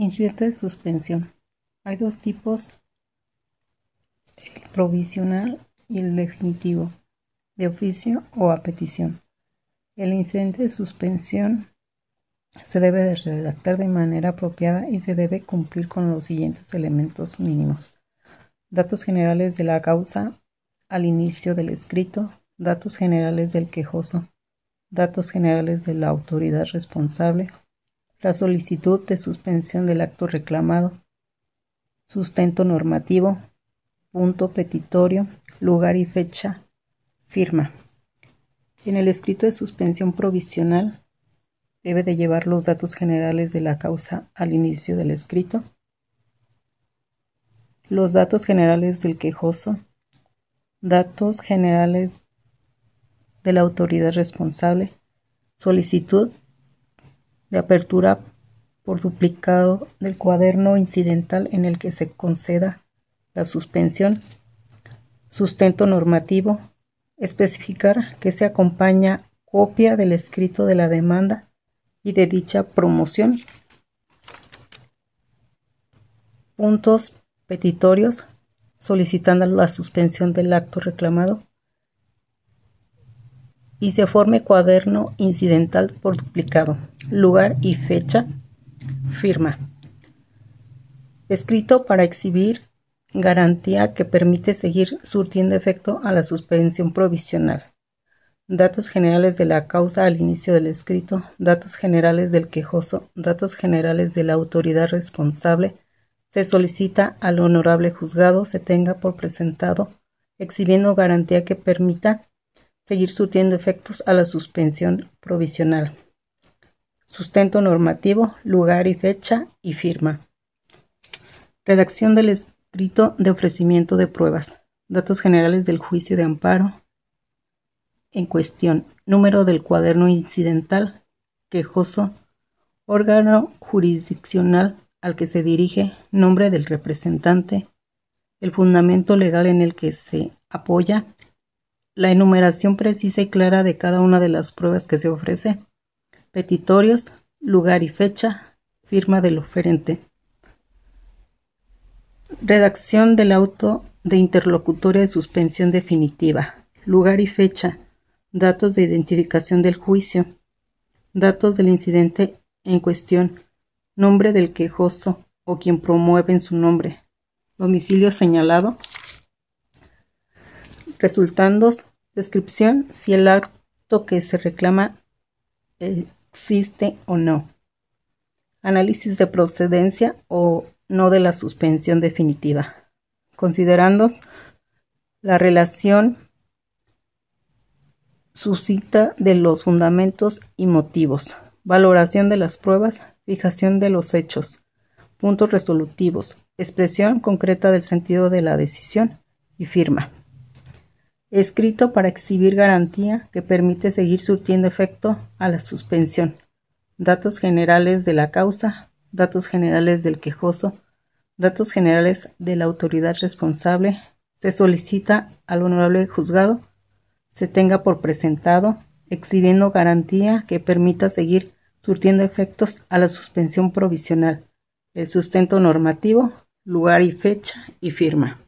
Incidente de suspensión. Hay dos tipos, el provisional y el definitivo, de oficio o a petición. El incidente de suspensión se debe de redactar de manera apropiada y se debe cumplir con los siguientes elementos mínimos. Datos generales de la causa al inicio del escrito, datos generales del quejoso, datos generales de la autoridad responsable, la solicitud de suspensión del acto reclamado, sustento normativo, punto petitorio, lugar y fecha, firma. En el escrito de suspensión provisional debe de llevar los datos generales de la causa al inicio del escrito, los datos generales del quejoso, datos generales de la autoridad responsable, solicitud de apertura por duplicado del cuaderno incidental en el que se conceda la suspensión. Sustento normativo. Especificar que se acompaña copia del escrito de la demanda y de dicha promoción. Puntos petitorios solicitando la suspensión del acto reclamado y se forme cuaderno incidental por duplicado, lugar y fecha, firma. Escrito para exhibir garantía que permite seguir surtiendo efecto a la suspensión provisional. Datos generales de la causa al inicio del escrito, datos generales del quejoso, datos generales de la autoridad responsable. Se solicita al honorable juzgado se tenga por presentado, exhibiendo garantía que permita seguir surtiendo efectos a la suspensión provisional. Sustento normativo, lugar y fecha y firma. Redacción del escrito de ofrecimiento de pruebas. Datos generales del juicio de amparo en cuestión. Número del cuaderno incidental. Quejoso. Órgano jurisdiccional al que se dirige. Nombre del representante. El fundamento legal en el que se apoya la enumeración precisa y clara de cada una de las pruebas que se ofrece, petitorios, lugar y fecha, firma del oferente. Redacción del auto de interlocutoria de suspensión definitiva, lugar y fecha, datos de identificación del juicio, datos del incidente en cuestión, nombre del quejoso o quien promueve en su nombre, domicilio señalado, Resultandos, descripción si el acto que se reclama existe o no. Análisis de procedencia o no de la suspensión definitiva. Considerando la relación suscita de los fundamentos y motivos. Valoración de las pruebas. Fijación de los hechos. Puntos resolutivos. Expresión concreta del sentido de la decisión y firma escrito para exhibir garantía que permite seguir surtiendo efecto a la suspensión, datos generales de la causa, datos generales del quejoso, datos generales de la autoridad responsable, se solicita al honorable juzgado se tenga por presentado, exhibiendo garantía que permita seguir surtiendo efectos a la suspensión provisional, el sustento normativo, lugar y fecha y firma.